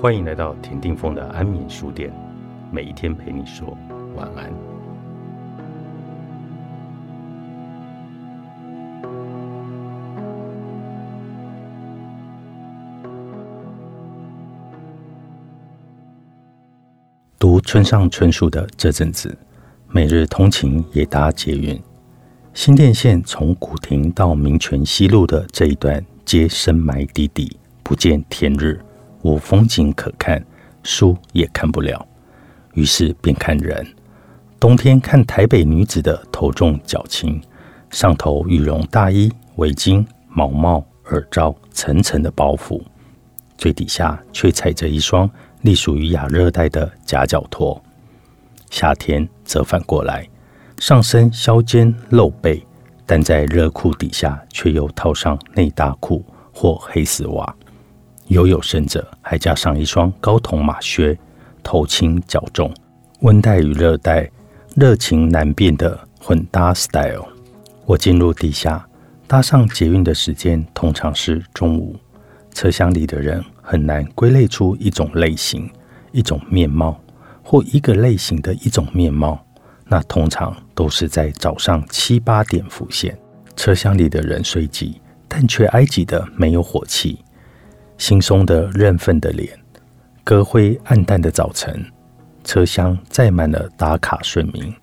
欢迎来到田定峰的安眠书店，每一天陪你说晚安。读村上春树的这阵子，每日通勤也搭捷运，新店线从古亭到民权西路的这一段，皆深埋底底，不见天日。无风景可看，书也看不了，于是便看人。冬天看台北女子的头重脚轻，上头羽绒大衣、围巾、毛帽、耳罩，层层的包袱，最底下却踩着一双隶属于亚热带的夹脚拖。夏天则反过来，上身削肩露背，但在热裤底下却又套上内搭裤或黑丝袜。有有甚者，还加上一双高筒马靴，头轻脚重，温带与热带热情难辨的混搭 style。我进入地下，搭上捷运的时间通常是中午。车厢里的人很难归类出一种类型、一种面貌，或一个类型的一种面貌。那通常都是在早上七八点浮现。车厢里的人虽挤，但却挨挤的没有火气。惺忪的认份的脸，歌灰暗淡的早晨，车厢载满了打卡顺民，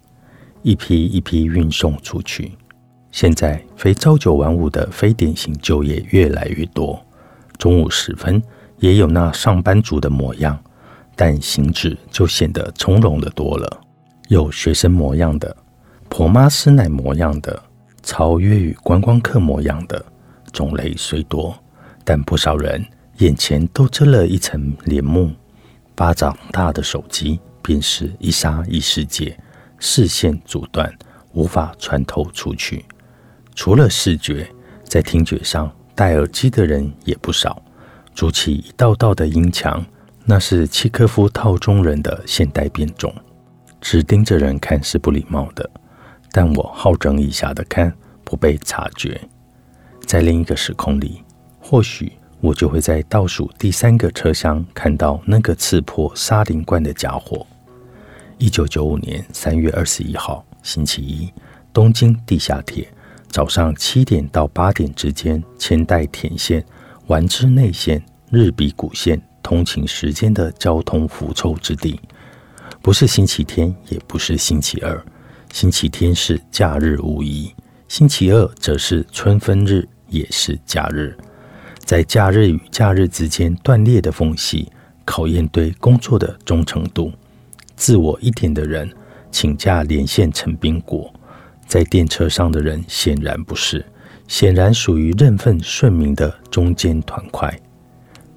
一批一批运送出去。现在非朝九晚五的非典型就业越来越多，中午时分也有那上班族的模样，但行止就显得从容的多了。有学生模样的，婆妈师奶模样的，超越与观光客模样的，种类虽多，但不少人。眼前都遮了一层帘幕，巴掌大的手机便是一沙一世界，视线阻断，无法穿透出去。除了视觉，在听觉上戴耳机的人也不少，筑起一道道的音墙，那是契科夫套中人的现代变种。只盯着人看是不礼貌的，但我好整以暇的看，不被察觉。在另一个时空里，或许。我就会在倒数第三个车厢看到那个刺破沙林罐的家伙。一九九五年三月二十一号，星期一，东京地下铁早上七点到八点之间，千代田线、丸之内线、日比谷线通勤时间的交通浮臭之地。不是星期天，也不是星期二。星期天是假日无疑，星期二则是春分日，也是假日。在假日与假日之间断裂的缝隙，考验对工作的忠诚度。自我一点的人请假连线成冰果，在电车上的人显然不是，显然属于认份顺民的中间团块。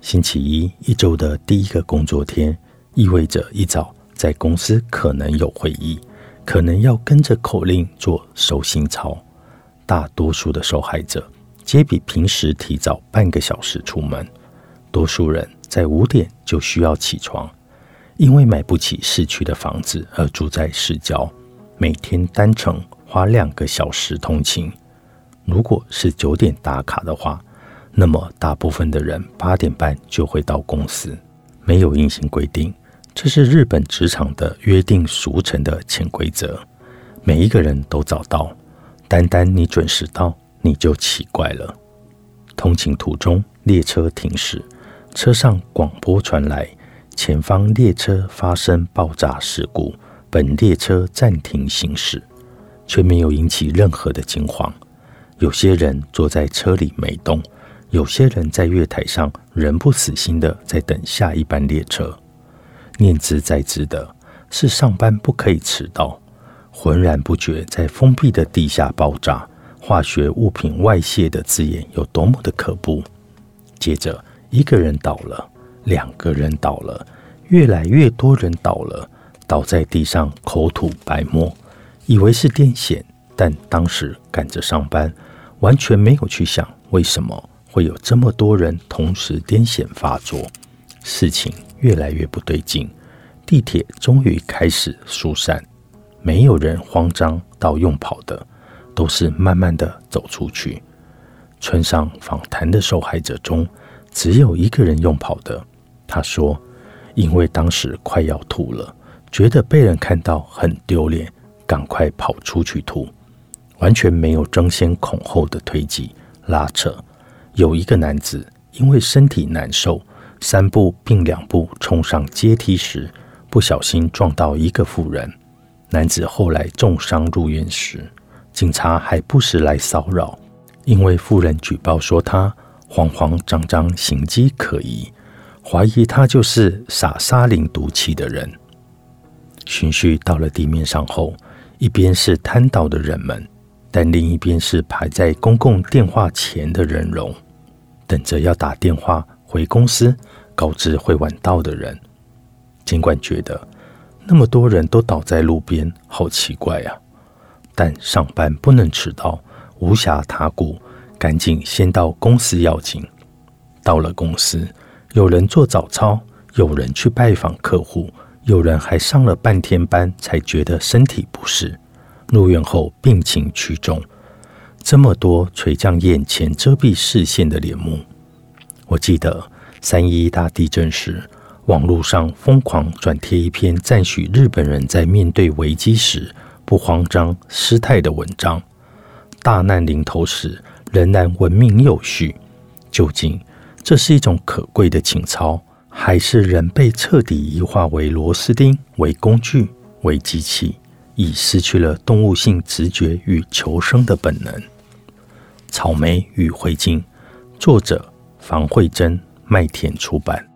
星期一一周的第一个工作天，意味着一早在公司可能有会议，可能要跟着口令做收心操。大多数的受害者。皆比平时提早半个小时出门，多数人在五点就需要起床，因为买不起市区的房子而住在市郊，每天单程花两个小时通勤。如果是九点打卡的话，那么大部分的人八点半就会到公司。没有硬性规定，这是日本职场的约定俗成的潜规则，每一个人都早到，单单你准时到。你就奇怪了。通勤途中，列车停驶，车上广播传来：前方列车发生爆炸事故，本列车暂停行驶，却没有引起任何的惊慌。有些人坐在车里没动，有些人在月台上仍不死心的在等下一班列车。念兹在兹的是上班不可以迟到，浑然不觉在封闭的地下爆炸。化学物品外泄的字眼有多么的可怖？接着，一个人倒了，两个人倒了，越来越多人倒了，倒在地上，口吐白沫，以为是癫痫，但当时赶着上班，完全没有去想为什么会有这么多人同时癫痫发作。事情越来越不对劲，地铁终于开始疏散，没有人慌张到用跑的。都是慢慢的走出去。村上访谈的受害者中，只有一个人用跑的。他说：“因为当时快要吐了，觉得被人看到很丢脸，赶快跑出去吐，完全没有争先恐后的推挤拉扯。有一个男子因为身体难受，三步并两步冲上阶梯时，不小心撞到一个妇人。男子后来重伤入院时，警察还不时来骚扰，因为妇人举报说他慌慌张张、行迹可疑，怀疑他就是撒沙林毒气的人。循序到了地面上后，一边是瘫倒的人们，但另一边是排在公共电话前的人龙，等着要打电话回公司告知会晚到的人。尽管觉得。那么多人都倒在路边，好奇怪呀！但上班不能迟到，无暇他顾，赶紧先到公司要紧。到了公司，有人做早操，有人去拜访客户，有人还上了半天班才觉得身体不适，入院后病情趋重。这么多垂降眼前遮蔽视线的帘幕，我记得三一大地震时。网络上疯狂转贴一篇赞许日本人在面对危机时不慌张失态的文章。大难临头时仍然文明有序，究竟这是一种可贵的情操，还是人被彻底异化为螺丝钉、为工具、为机器，已失去了动物性直觉与求生的本能？草莓与灰烬，作者房慧珍，麦田出版。